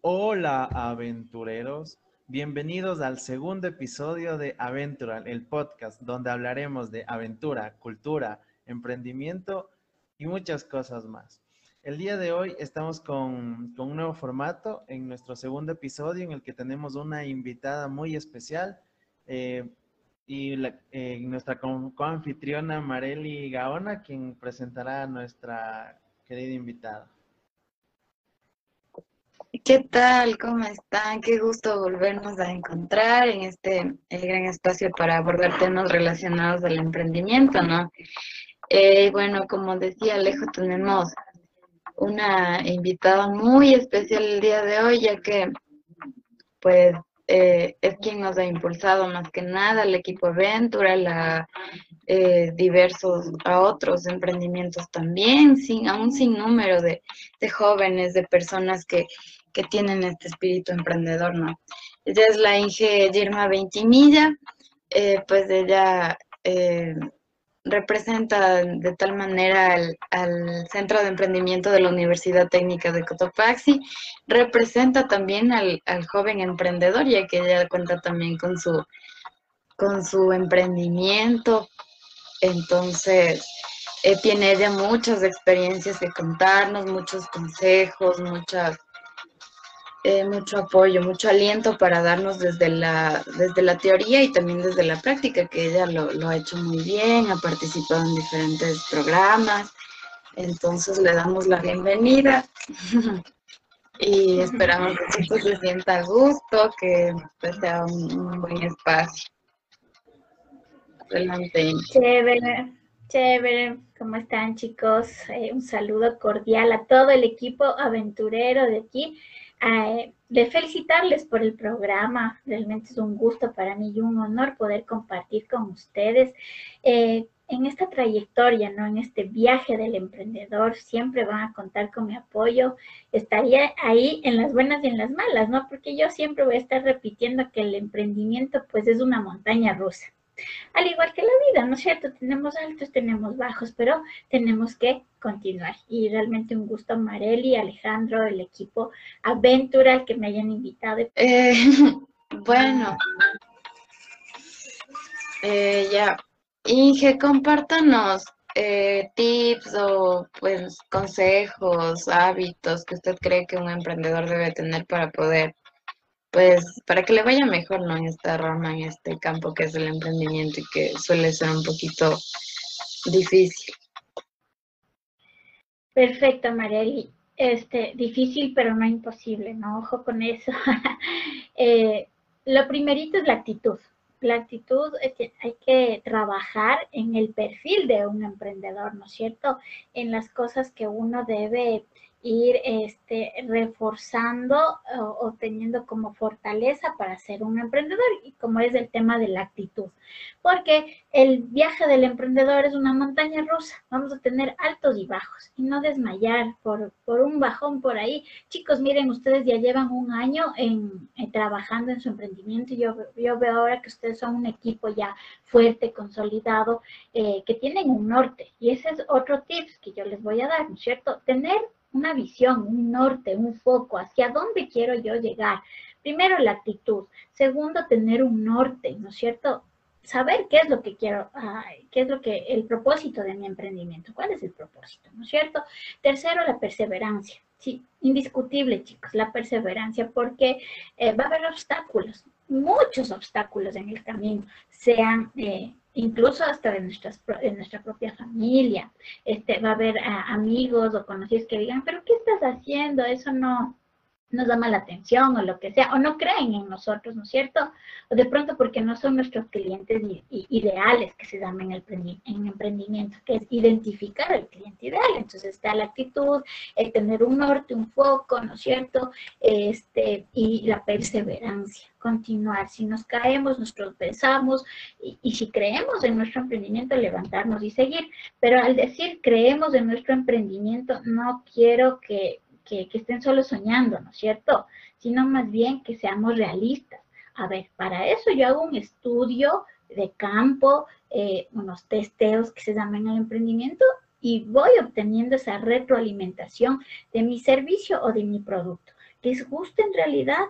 Hola aventureros, bienvenidos al segundo episodio de Aventural, el podcast donde hablaremos de aventura, cultura, emprendimiento y muchas cosas más. El día de hoy estamos con, un nuevo formato en nuestro segundo episodio en el que tenemos una invitada muy especial eh, y eh, nuestra coanfitriona Marely Gaona, quien presentará a nuestra querida invitada. ¿Qué tal? ¿Cómo están? Qué gusto volvernos a encontrar en este gran espacio para abordar temas relacionados al emprendimiento, ¿no? Eh, bueno, como decía Alejo, tenemos una invitada muy especial el día de hoy, ya que pues eh, es quien nos ha impulsado más que nada el equipo Ventura, la, eh, diversos a otros emprendimientos también, sin, a un de, de jóvenes, de personas que, que, tienen este espíritu emprendedor, ¿no? Ella es la Inge Girma Ventimilla, eh, pues ella representa de tal manera al, Centro de Emprendimiento de la Universidad Técnica de Cotopaxi, representa también al, joven emprendedor, ya que ella cuenta también con su, con su emprendimiento. Entonces, eh, tiene ella muchas experiencias que contarnos, muchos consejos, muchas eh, mucho apoyo, mucho aliento para darnos desde la, desde la teoría y también desde la práctica, que ella lo, ha hecho muy bien, ha participado en diferentes programas. Entonces le damos la bienvenida y esperamos que esto se sienta a gusto, que pues, sea un, buen espacio. Adelante. Chévere, chévere. ¿Cómo están chicos? Eh, un saludo cordial a todo el equipo aventurero de aquí de felicitarles por el programa. Realmente es un gusto para mí y un honor poder compartir con ustedes eh, en esta trayectoria, ¿no? En este viaje del emprendedor. Siempre van a contar con mi apoyo. Estaría ahí en las buenas y en las malas, ¿no? Porque yo siempre voy a estar repitiendo que el emprendimiento pues es una montaña rusa. Al igual que la vida, ¿no es cierto? Tenemos altos, tenemos bajos, pero tenemos que continuar. Y realmente un gusto, Mareli, Alejandro, el equipo Aventura, que me hayan invitado. Eh, bueno, eh, ya. Inge, compártanos eh, tips o pues consejos, hábitos que usted cree que un emprendedor debe tener para poder pues para que le vaya mejor, ¿no? En esta rama, en este campo que es el emprendimiento y que suele ser un poquito difícil. Perfecto, Marieli. Este, difícil, pero no imposible, ¿no? Ojo con eso. Eh, lo primerito es la actitud. La actitud es que hay que trabajar en el perfil de un emprendedor, ¿no es cierto? En las cosas que uno debe ir este, reforzando o, teniendo como fortaleza para ser un emprendedor y como es el tema de la actitud. Porque el viaje del emprendedor es una montaña rusa. Vamos a tener altos y bajos y no desmayar por, por un bajón por ahí. Chicos, miren, ustedes ya llevan un año en, trabajando en su emprendimiento y yo, yo veo ahora que ustedes son un equipo ya fuerte, consolidado, eh, que tienen un norte. Y ese es otro tips que yo les voy a dar, ¿no es cierto? Tener una visión, un norte, un foco, hacia dónde quiero yo llegar. Primero, la actitud. Segundo, tener un norte, ¿no es cierto? Saber qué es lo que quiero, qué es lo que, el propósito de mi emprendimiento, cuál es el propósito, ¿no es cierto? Tercero, la perseverancia. Sí, indiscutible, chicos, la perseverancia, porque eh, va a haber obstáculos, muchos obstáculos en el camino, sean eh, incluso hasta de, nuestras, de nuestra propia familia. Este, va a haber ah, amigos o conocidos que digan, pero ¿qué estás haciendo? Eso no, nos llama la atención o lo que sea, o no creen en nosotros, ¿no es cierto? O de pronto porque no son nuestros clientes ideales que se llaman en el en emprendimiento, que es identificar al cliente ideal. Entonces está la actitud, el tener un norte, un foco, ¿no es cierto? Este, y la perseverancia, continuar. Si nos caemos, nos tropezamos y si creemos en nuestro emprendimiento, levantarnos y seguir. Pero al decir creemos en nuestro emprendimiento, no quiero que que, estén solo soñando, ¿no es cierto? Sino más bien que seamos realistas. A ver, para eso yo hago un estudio de campo, eh, unos testeos que se llaman el emprendimiento y voy obteniendo esa retroalimentación de mi servicio o de mi producto. ¿Les gusta en realidad?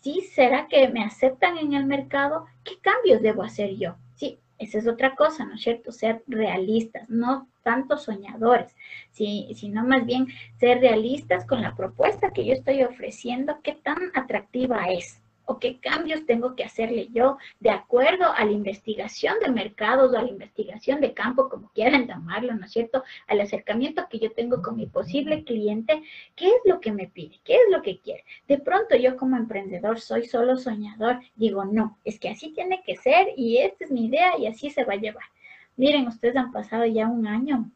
¿Sí será que me aceptan en el mercado? ¿Qué cambios debo hacer yo? Sí, esa es otra cosa, ¿no es cierto? Ser realistas, no tanto soñadores, sino más bien ser realistas con la propuesta que yo estoy ofreciendo, qué tan atractiva es o qué cambios tengo que hacerle yo de acuerdo a la investigación de mercados o a la investigación de campo, como quieran llamarlo, ¿no es cierto? Al acercamiento que yo tengo con mi posible cliente, ¿qué es lo que me pide? ¿Qué es lo que quiere? De pronto yo como emprendedor soy solo soñador, digo, no, es que así tiene que ser y esta es mi idea y así se va a llevar. Miren, ustedes han pasado ya un año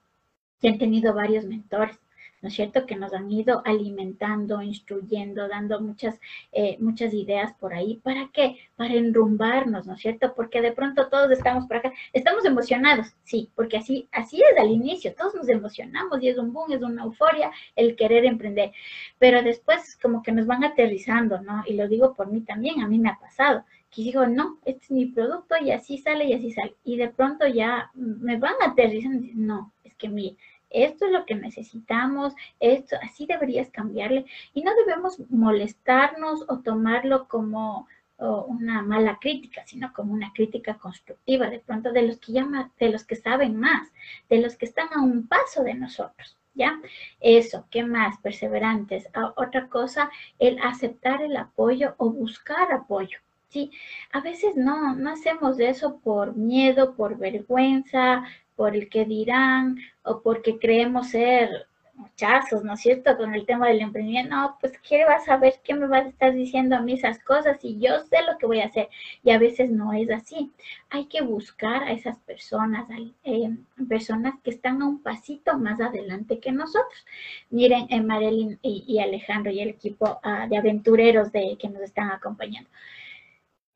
y han tenido varios mentores. ¿no es cierto? Que nos han ido alimentando, instruyendo, dando muchas, eh, muchas ideas por ahí. ¿Para qué? Para enrumbarnos, ¿no es cierto? Porque de pronto todos estamos por acá, estamos emocionados, sí, porque así, así es al inicio, todos nos emocionamos y es un boom, es una euforia el querer emprender, pero después como que nos van aterrizando, ¿no? Y lo digo por mí también, a mí me ha pasado que digo, no, este es mi producto y así sale y así sale. Y de pronto ya me van aterrizando no, es que mire, esto es lo que necesitamos, esto, así deberías cambiarle. Y no debemos molestarnos o tomarlo como una mala crítica, sino como una crítica constructiva, de pronto de los que llaman, de los que saben más, de los que están a un paso de nosotros. ¿Ya? Eso, ¿qué más? Perseverantes. otra cosa, el aceptar el apoyo o buscar apoyo. Sí, a veces no, no hacemos eso por miedo, por vergüenza, por el que dirán o porque creemos ser muchachos, ¿no es cierto? Con el tema del emprendimiento, no, pues ¿qué vas a ver? ¿Qué me vas a estar diciendo a mí esas cosas? Y yo sé lo que voy a hacer. Y a veces no es así. Hay que buscar a esas personas, eh, personas que están a un pasito más adelante que nosotros. Miren, eh, Marilyn y, Alejandro y el equipo ah, de aventureros de, que nos están acompañando.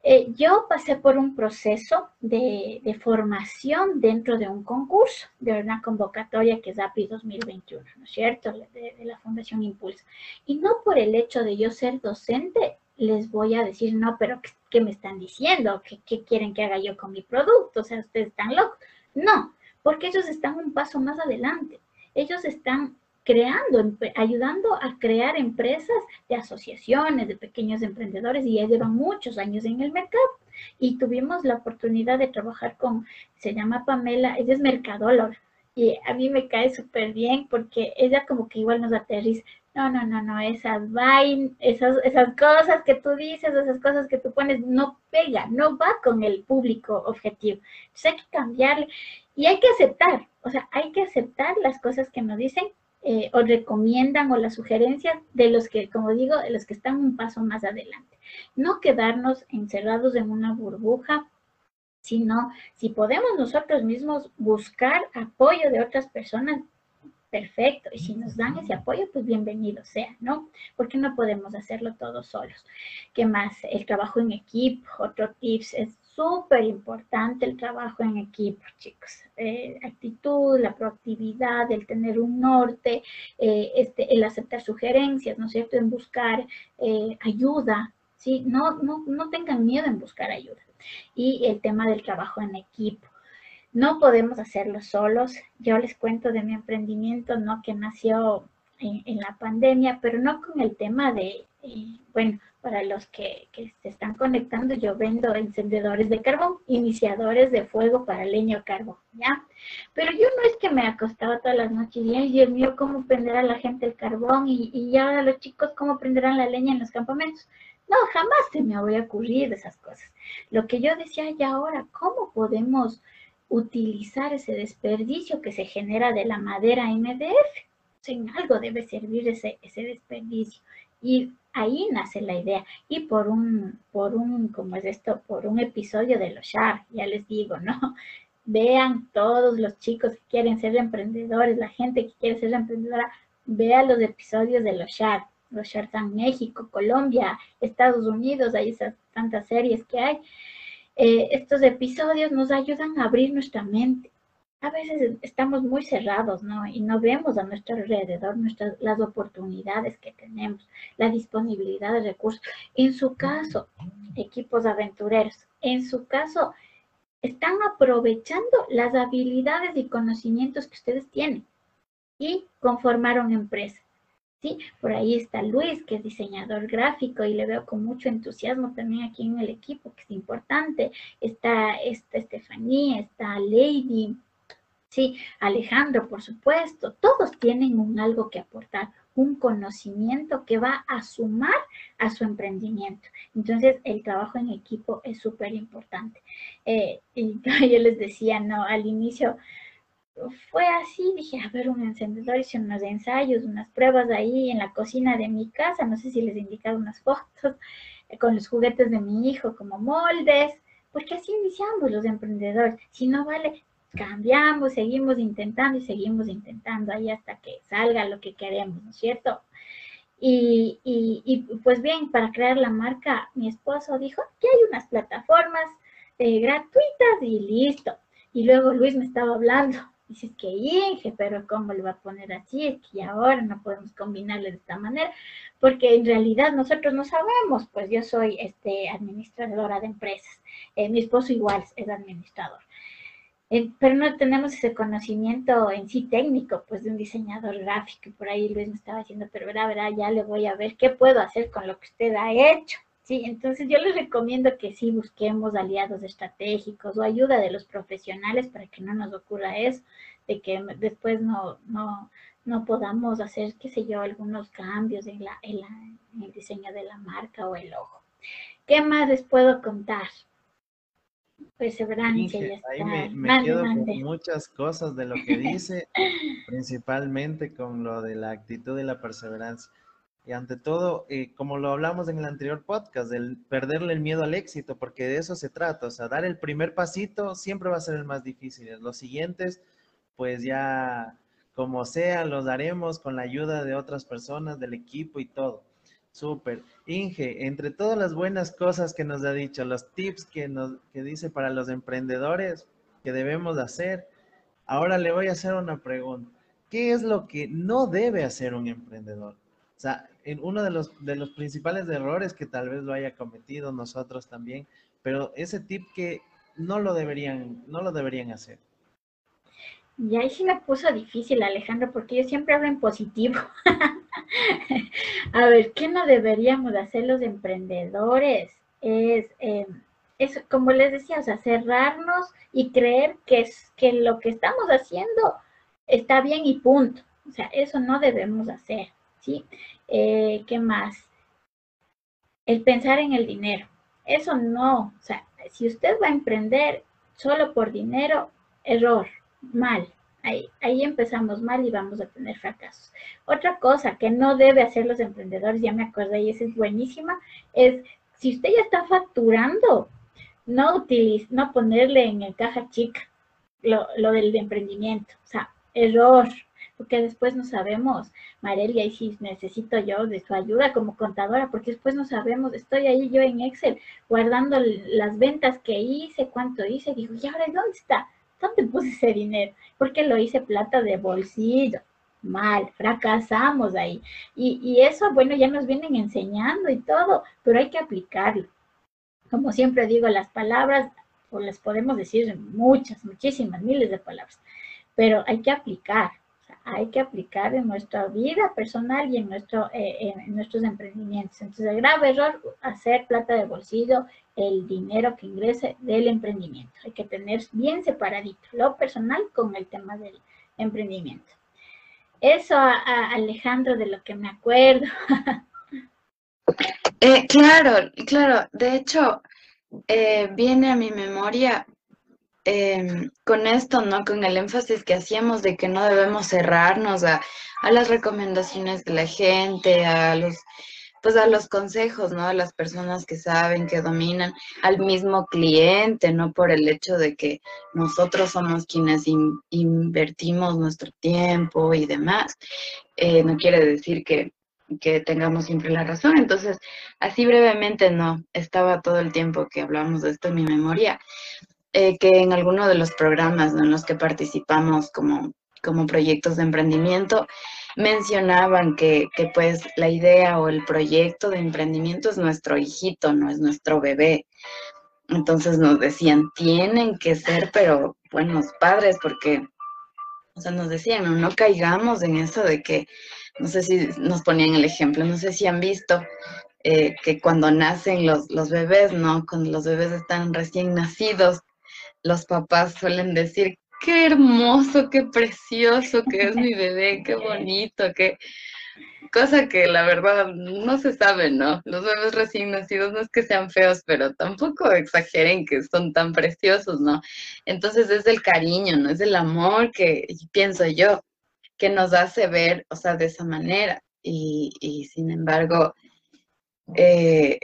Eh, yo pasé por un proceso de, formación dentro de un concurso, de una convocatoria que es API 2021, ¿no es cierto?, de, la Fundación Impulso. Y no por el hecho de yo ser docente, les voy a decir, no, pero ¿qué, me están diciendo? ¿Qué, ¿Qué, quieren que haga yo con mi producto? O sea, ustedes están locos. No, porque ellos están un paso más adelante. Ellos están creando, ayudando a crear empresas de asociaciones, de pequeños emprendedores y ya llevan muchos años en el mercado. Y tuvimos la oportunidad de trabajar con, se llama Pamela, ella es mercadóloga y a mí me cae súper bien porque ella como que igual nos aterriza. No, no, no, no, esas vain, esas, esas cosas que tú dices, esas cosas que tú pones, no pega, no va con el público objetivo. Entonces hay que cambiarle y hay que aceptar, o sea, hay que aceptar las cosas que nos dicen eh, o recomiendan o las sugerencias de los que, como digo, de los que están un paso más adelante. No quedarnos encerrados en una burbuja, sino si podemos nosotros mismos buscar apoyo de otras personas, perfecto. Y si nos dan ese apoyo, pues bienvenido sea, ¿no? Porque no podemos hacerlo todos solos. ¿Qué más? El trabajo en equipo, otro tips es súper importante el trabajo en equipo, chicos. Eh, actitud, la proactividad, el tener un norte, eh, este, el aceptar sugerencias, ¿no es cierto? En buscar eh, ayuda, ¿sí? No, no, no tengan miedo en buscar ayuda. Y el tema del trabajo en equipo. No podemos hacerlo solos. Yo les cuento de mi emprendimiento, ¿no? Que nació en, la pandemia, pero no con el tema de, bueno, para los que, se están conectando, yo vendo encendedores de carbón, iniciadores de fuego para leño carbón, ¿ya? Pero yo no es que me acostaba todas las noches y, ay, Dios mío, ¿cómo prenderá la gente el carbón? Y, y ahora los chicos, ¿cómo prenderán la leña en los campamentos? No, jamás se me había ocurrido esas cosas. Lo que yo decía, y ahora, ¿cómo podemos utilizar ese desperdicio que se genera de la madera MDF? en algo debe servir ese, ese desperdicio. Y ahí nace la idea. Y por un, por un, como es esto? Por un episodio de los Shar, ya les digo, ¿no? Vean todos los chicos que quieren ser emprendedores, la gente que quiere ser emprendedora, vean los episodios de los Shar. Los Shar en México, Colombia, Estados Unidos, hay esas tantas series que hay. Eh, estos episodios nos ayudan a abrir nuestra mente a veces estamos muy cerrados, ¿no? Y no vemos a nuestro alrededor nuestras, las oportunidades que tenemos, la disponibilidad de recursos. En su caso, equipos aventureros, en su caso, están aprovechando las habilidades y conocimientos que ustedes tienen y conformaron empresa. ¿sí? Por ahí está Luis, que es diseñador gráfico y le veo con mucho entusiasmo también aquí en el equipo, que es importante. Está, está Estefanía, está Lady, sí, Alejandro, por supuesto. Todos tienen un algo que aportar, un conocimiento que va a sumar a su emprendimiento. Entonces, el trabajo en equipo es súper importante. Eh, y yo les decía, no, al inicio fue así, dije, a ver, un encendedor, hice unos ensayos, unas pruebas ahí en la cocina de mi casa, no sé si les he indicado unas fotos, eh, con los juguetes de mi hijo como moldes, porque así iniciamos los emprendedores. Si no vale, cambiamos, seguimos intentando y seguimos intentando ahí hasta que salga lo que queremos, ¿no es cierto? Y, y, pues bien, para crear la marca, mi esposo dijo que hay unas plataformas eh, gratuitas y listo. Y luego Luis me estaba hablando Dices que Inge, pero ¿cómo le va a poner así? Es que ahora no podemos combinarle de esta manera, porque en realidad nosotros no sabemos, pues yo soy este, administradora de empresas, eh, mi esposo igual es administrador, pero no tenemos ese conocimiento en sí técnico, pues de un diseñador gráfico, y por ahí Luis me estaba diciendo, pero verá, verá, ya le voy a ver qué puedo hacer con lo que usted ha hecho. Sí, entonces yo les recomiendo que sí busquemos aliados estratégicos o ayuda de los profesionales para que no nos ocurra eso, de que después no, no, no podamos hacer, qué sé yo, algunos cambios en, la, en, el diseño de la marca o el logo. ¿Qué más les puedo contar? Perseverancia. Ahí me, me quedo con muchas cosas de lo que dice, principalmente con lo de la actitud y la perseverancia. Y ante todo, eh, como lo hablamos en el anterior podcast, del perderle el miedo al éxito, porque de eso se trata. O sea, dar el primer pasito siempre va a ser el más difícil. Los siguientes, pues ya como sea, los daremos con la ayuda de otras personas, del equipo y todo. Súper. Inge, entre todas las buenas cosas que nos ha dicho, los tips que nos que dice para los emprendedores que debemos hacer, ahora le voy a hacer una pregunta. ¿Qué es lo que no debe hacer un emprendedor? O sea, en uno de los, de los principales errores que tal vez lo haya cometido nosotros también, pero ese tip que no lo deberían, no lo deberían hacer. Y ahí sí me puso difícil, Alejandro, porque yo siempre hablo en positivo. A ver, ¿qué no deberíamos hacer los emprendedores? Es, eh, es, como les decía, o sea, cerrarnos y creer que, es, que lo que estamos haciendo está bien y punto. O sea, eso no debemos hacer. ¿sí? Eh, ¿Qué más? El pensar en el dinero. Eso no, o sea, si usted va a emprender solo por dinero, error, mal. Ahí, ahí empezamos mal y vamos a tener fracasos. Otra cosa que no debe hacer los emprendedores, ya me acordé y esa es buenísima, es si usted ya está facturando, no utilice, no ponerle en el caja chica lo, lo del emprendimiento. O sea, error, porque después no sabemos, Marelia, y si necesito yo de su ayuda como contadora, porque después no sabemos, estoy ahí yo en Excel guardando las ventas que hice, cuánto hice, digo, ¿y ahora dónde está? ¿Dónde puse ese dinero? Porque lo hice plata de bolsillo. Mal, fracasamos ahí. Y, y eso, bueno, ya nos vienen enseñando y todo, pero hay que aplicarlo. Como siempre digo, las palabras, o las podemos decir muchas, muchísimas, miles de palabras, pero hay que aplicar hay que aplicar en nuestra vida personal y en, nuestro, eh, en nuestros emprendimientos. Entonces, el grave error, hacer plata de bolsillo, el dinero que ingrese del emprendimiento. Hay que tener bien separadito lo personal con el tema del emprendimiento. Eso, a, Alejandro, de lo que me acuerdo. Eh, claro, claro. De hecho, eh, viene a mi memoria Em, con esto, ¿no? Con el énfasis que hacíamos de que no debemos cerrarnos a, las recomendaciones de la gente, a los, pues a los consejos, ¿no? A las personas que saben, que dominan, al mismo cliente, ¿no? Por el hecho de que nosotros somos quienes invertimos nuestro tiempo y demás. Eh, no quiere decir que, que tengamos siempre la razón. Entonces, así brevemente, no, estaba todo el tiempo que hablamos de esto en mi memoria eh, que en alguno de los programas en los que participamos como, como proyectos de emprendimiento, mencionaban que, que, pues la idea o el proyecto de emprendimiento es nuestro hijito, no es nuestro bebé. Entonces nos decían, tienen que ser, pero buenos padres, porque, o sea, nos decían, no, caigamos en eso de que, no sé si nos ponían el ejemplo, no sé si han visto eh, que cuando nacen los, los bebés, ¿no? Cuando los bebés están recién nacidos, los papás suelen decir, qué hermoso, qué precioso que es mi bebé, qué bonito, qué cosa que la verdad no se sabe, ¿no? Los bebés recién nacidos no es que sean feos, pero tampoco exageren que son tan preciosos, ¿no? Entonces es el cariño, ¿no? Es el amor que pienso yo, que nos hace ver, o sea, de esa manera. Y, y sin embargo, eh,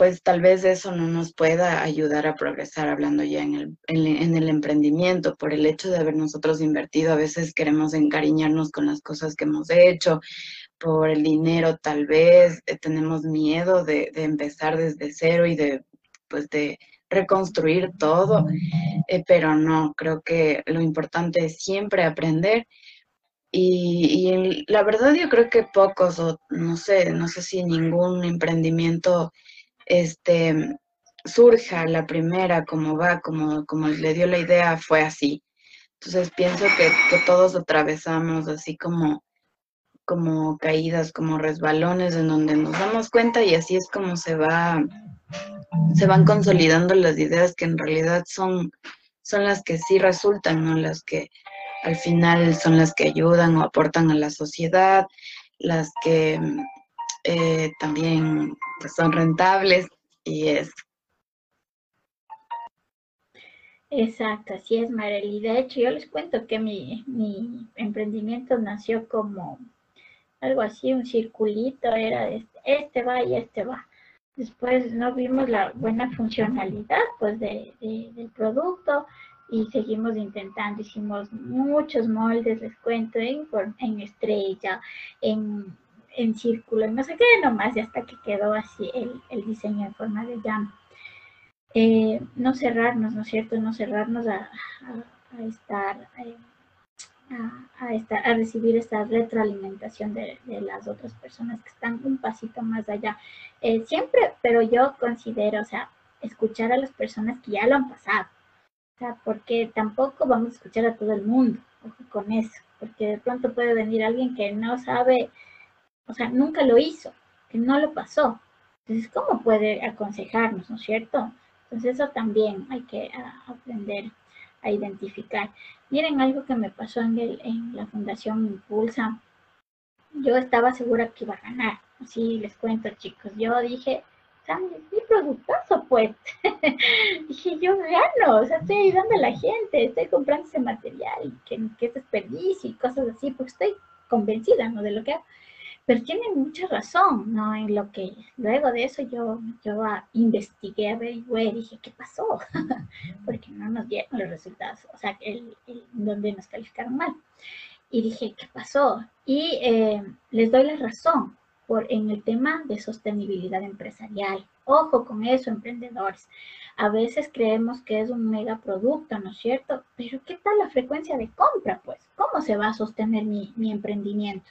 pues tal vez eso no nos pueda ayudar a progresar hablando ya en el, en, el, emprendimiento, por el hecho de haber nosotros invertido, a veces queremos encariñarnos con las cosas que hemos hecho, por el dinero tal vez, eh, tenemos miedo de, de, empezar desde cero y de, pues de reconstruir todo, eh, pero no, creo que lo importante es siempre aprender. Y, y, la verdad yo creo que pocos, o no sé, no sé si ningún emprendimiento este, surja la primera, como va, como, como le dio la idea, fue así. Entonces pienso que, que todos atravesamos así como, como caídas, como resbalones en donde nos damos cuenta y así es como se va, se van consolidando las ideas que en realidad son, son las que sí resultan, ¿no? Las que al final son las que ayudan o aportan a la sociedad, las que eh, también pues, son rentables y es. Exacto, así es, Marely. De hecho, yo les cuento que mi, mi emprendimiento nació como algo así, un circulito, era este, este va y este va. Después no vimos la buena funcionalidad pues de, del producto y seguimos intentando, hicimos muchos moldes, les cuento, en, en estrella, en en círculo y no sé qué nomás, y hasta que quedó así el, el diseño en forma de llama. Eh, no cerrarnos, ¿no es cierto? No cerrarnos a, estar, eh, a, estar, a recibir esta retroalimentación de, de, las otras personas que están un pasito más allá. Eh, siempre, pero yo considero, o sea, escuchar a las personas que ya lo han pasado. O sea, porque tampoco vamos a escuchar a todo el mundo con eso, porque de pronto puede venir alguien que no sabe o sea, nunca lo hizo, que no lo pasó. Entonces, ¿cómo puede aconsejarnos, no es cierto? Entonces, eso también hay que aprender a identificar. Miren algo que me pasó en, el, en la Fundación Impulsa. Yo estaba segura que iba a ganar. Así les cuento, chicos. Yo dije, mi productazo, pues. dije, yo gano, o sea, estoy ayudando a la gente, estoy comprando ese material, que, que es desperdicio y cosas así, porque estoy convencida. De lo que hago pero tiene mucha razón, ¿no? En lo que luego de eso yo, yo investigué, averigué, dije, ¿qué pasó? Porque no nos dieron los resultados, o sea, el, donde nos calificaron mal. Y dije, ¿qué pasó? Y eh, les doy la razón por, en el tema de sostenibilidad empresarial. Ojo con eso, emprendedores. A veces creemos que es un megaproducto, ¿no es cierto? Pero ¿qué tal la frecuencia de compra? Pues, ¿cómo se va a sostener mi, mi emprendimiento?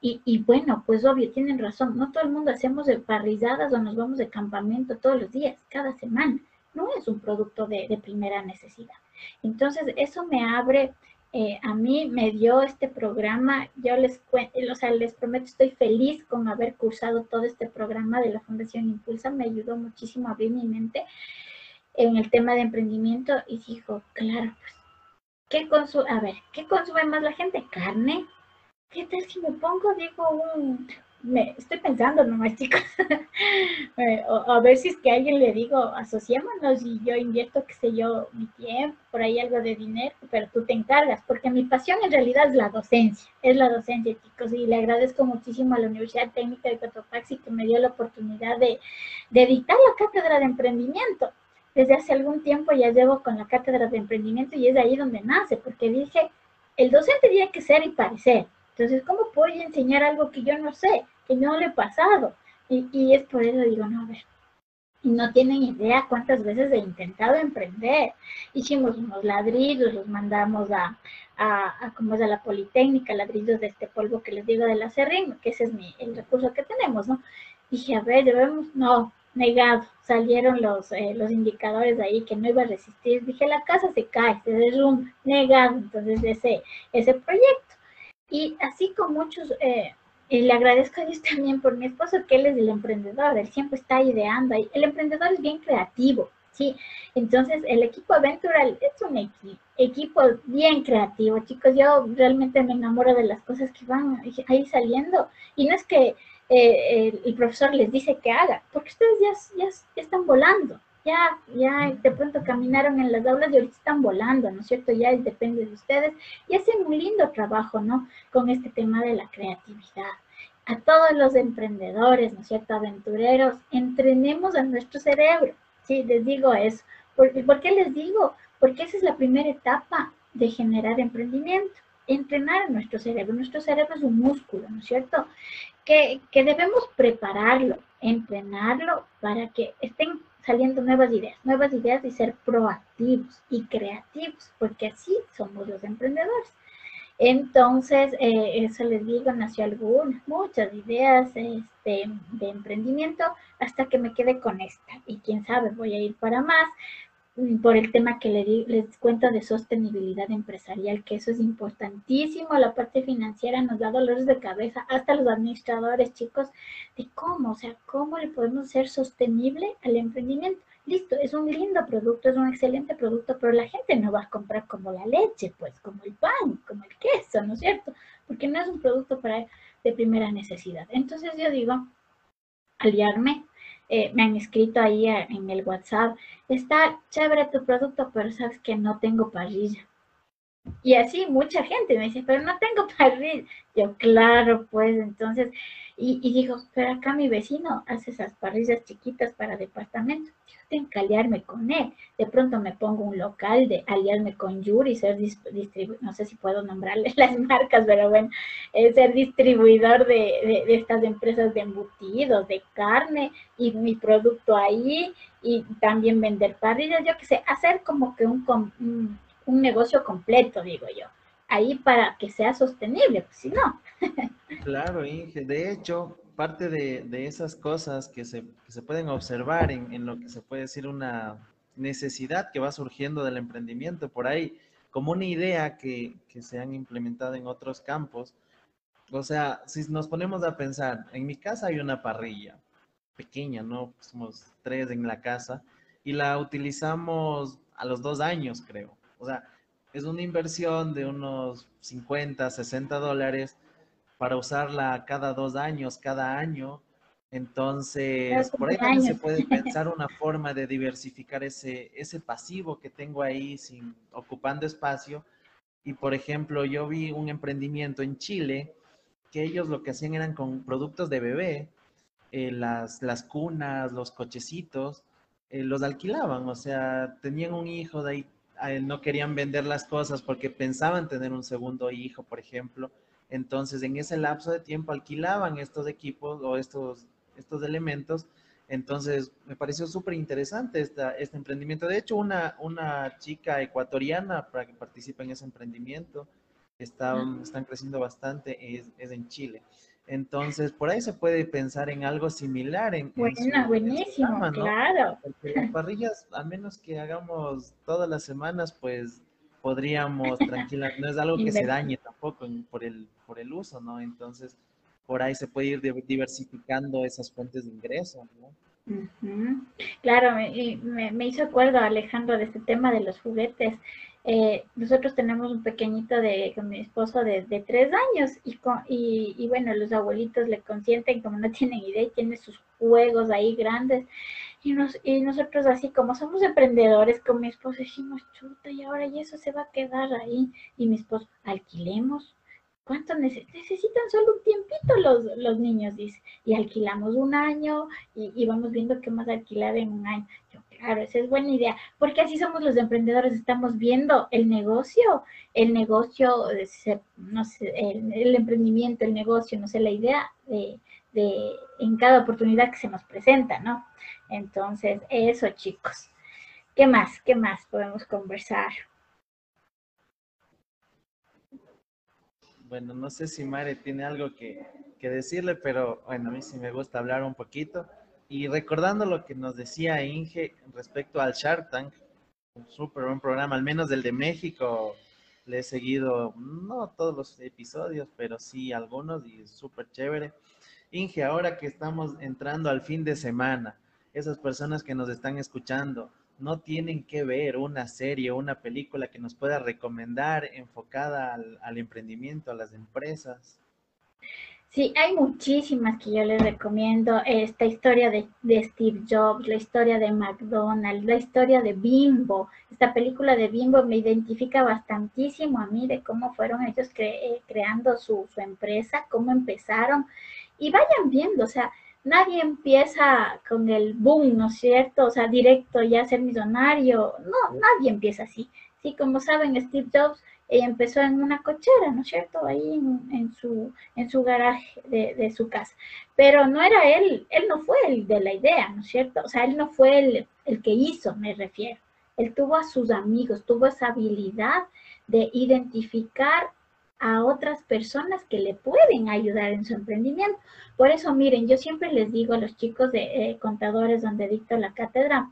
Y, bueno, pues obvio, tienen razón, no todo el mundo hacemos de parrilladas o nos vamos de campamento todos los días, cada semana. No es un producto de, primera necesidad. Entonces, eso me abre, eh, a mí me dio este programa, yo les, o sea, les prometo, estoy feliz con haber cursado todo este programa de la Fundación Impulsa, me ayudó muchísimo a abrir mi mente en el tema de emprendimiento y dijo, claro, pues, ¿qué consume? A ver, ¿qué consume más la gente? Carne, ¿qué tal si me pongo, digo, un... Me, estoy pensando nomás, chicos, eh, a ver si es que a alguien le digo, asociémonos y yo invierto, qué sé yo, mi tiempo, por ahí algo de dinero, pero tú te encargas, porque mi pasión en realidad es la docencia, es la docencia, chicos, y le agradezco muchísimo a la Universidad Técnica de Cotopaxi que me dio la oportunidad de, de la cátedra de emprendimiento. Desde hace algún tiempo ya llevo con la cátedra de emprendimiento y es ahí donde nace, porque dije, el docente tiene que ser y parecer, entonces, ¿cómo puedo enseñar algo que yo no sé, que no le he pasado? Y, es por eso digo, no, a ver, y no tienen idea cuántas veces he intentado emprender. Hicimos unos ladrillos, los mandamos a, a, es a la Politécnica, ladrillos de este polvo que les digo de la que ese es mi, el recurso que tenemos, ¿no? Dije, a ver, debemos, no, negado, salieron los, eh, los indicadores ahí que no iba a resistir, dije, la casa se cae, se derrumba, negado, entonces ese, ese proyecto. Y así con muchos, eh, y le agradezco a Dios también por mi esposo, que él es el emprendedor, él siempre está ideando, el emprendedor es bien creativo, ¿sí? Entonces, el equipo Aventural es un equipo bien creativo, chicos. Yo realmente me enamoro de las cosas que van ahí saliendo. Y no es que eh, el, profesor les dice que haga, porque ustedes ya, ya, están volando. Ya, ya de pronto caminaron en las aulas y ahorita están volando, ¿no es cierto? Ya depende de ustedes y hacen un lindo trabajo, ¿no? Con este tema de la creatividad a todos los emprendedores, ¿no es cierto?, aventureros, entrenemos a nuestro cerebro. Sí, les digo eso. ¿Por, qué les digo? Porque esa es la primera etapa de generar emprendimiento. Entrenar nuestro cerebro. Nuestro cerebro es un músculo, ¿no es cierto? Que, que debemos prepararlo, entrenarlo para que estén saliendo nuevas ideas, nuevas ideas y ser proactivos y creativos, porque así somos los emprendedores. Entonces, eh, eso les digo, nació algunas, muchas ideas este, de emprendimiento hasta que me quedé con esta. Y quién sabe, voy a ir para más por el tema que les, les cuento de sostenibilidad empresarial, que eso es importantísimo. La parte financiera nos da dolores de cabeza, hasta los administradores, chicos, de cómo, o sea, cómo le podemos ser sostenible al emprendimiento listo, es un lindo producto, es un excelente producto, pero la gente no va a comprar como la leche, pues, como el pan, como el queso, ¿no es cierto? Porque no es un producto para, de primera necesidad. Entonces yo digo, aliarme, eh, me han escrito ahí en el WhatsApp, está chévere tu producto, pero sabes que no tengo parrilla. Y así mucha gente me dice, pero no tengo parrilla. Yo, claro, pues entonces, y, y digo, pero acá mi vecino hace esas parrillas chiquitas para departamento. Tengo que aliarme con él. De pronto me pongo un local de aliarme con Yuri, ser distribuidor, no sé si puedo nombrarle las marcas, pero bueno, ser distribuidor de, de, estas empresas de embutidos, de carne y mi producto ahí y también vender parrillas, yo qué sé, hacer como que un, un, un negocio completo, digo yo ahí para que sea sostenible, pues si no. Claro, Inge. De hecho, parte de, esas cosas que se, pueden observar en, lo que se puede decir una necesidad que va surgiendo del emprendimiento por ahí, como una idea que, se han implementado en otros campos. O sea, si nos ponemos a pensar, en mi casa hay una parrilla pequeña, ¿no? Somos tres en la casa y la utilizamos a los dos años, creo. O sea, es una inversión de unos 50, 60 dólares para usarla cada dos años, cada año. Entonces, por ahí también se puede pensar una forma de diversificar ese, ese pasivo que tengo ahí sin ocupando espacio. Y por ejemplo, yo vi un emprendimiento en Chile que ellos lo que hacían eran con productos de bebé, eh, las, las cunas, los cochecitos, eh, los alquilaban, o sea, tenían un hijo de ahí no querían vender las cosas porque pensaban tener un segundo hijo, por ejemplo. Entonces, en ese lapso de tiempo alquilaban estos equipos o estos, estos elementos. Entonces, me pareció súper interesante este emprendimiento. De hecho, una, una chica ecuatoriana para que participe en ese emprendimiento, están, están creciendo bastante, es, es en Chile. Entonces, por ahí se puede pensar en algo similar. En, Buena, buenísimo, claro. Porque las parrillas, a menos que hagamos todas las semanas, pues podríamos tranquila, no es algo que se dañe tampoco por el, por el uso, ¿no? Entonces, por ahí se puede ir diversificando esas fuentes de ingreso, ¿no? Claro, me, me, hizo acuerdo Alejandro de este tema de los juguetes. Eh, nosotros tenemos un pequeñito de con mi esposo de, de tres años y, bueno, los abuelitos le consienten como no tienen idea y tiene sus juegos ahí grandes. Y, nos, y nosotros así como somos emprendedores con mi esposo decimos, chuta, y ahora y eso se va a quedar ahí. Y mi esposo, alquilemos. ¿Cuánto necesitan? Solo un tiempito los, niños, dice. Y alquilamos un año y vamos viendo qué más alquilar en un año. Claro, esa es buena idea, porque así somos los emprendedores, estamos viendo el negocio, el negocio, no sé, el, emprendimiento, el negocio, no sé, la idea de, de, en cada oportunidad que se nos presenta, ¿no? Entonces, eso chicos. ¿Qué más? ¿Qué más podemos conversar? Bueno, no sé si Mare tiene algo que, que decirle, pero bueno, a mí sí me gusta hablar un poquito. Y recordando lo que nos decía Inge respecto al Shark Tank, un súper buen programa, al menos del de México, le he seguido, no todos los episodios, pero sí algunos y súper chévere. Inge, ahora que estamos entrando al fin de semana, esas personas que nos están escuchando, no tienen que ver una serie o una película que nos pueda recomendar enfocada al, al emprendimiento, a las empresas. Sí, hay muchísimas que yo les recomiendo. Esta historia de, Steve Jobs, la historia de McDonald's, la historia de Bimbo. Esta película de Bimbo me identifica bastantísimo a mí de cómo fueron ellos eh, creando su, empresa, cómo empezaron. Y vayan viendo, o sea, nadie empieza con el boom, ¿no es cierto? O sea, directo ya ser millonario. No, nadie empieza así. Sí, como saben, Steve Jobs ella empezó en una cochera, ¿no es cierto? Ahí en, su, en su garaje de, su casa. Pero no era él, él no fue el de la idea, ¿no es cierto? O sea, él no fue el, el que hizo, me refiero. Él tuvo a sus amigos, tuvo esa habilidad de identificar a otras personas que le pueden ayudar en su emprendimiento. Por eso, miren, yo siempre les digo a los chicos de eh, contadores donde dicto la cátedra,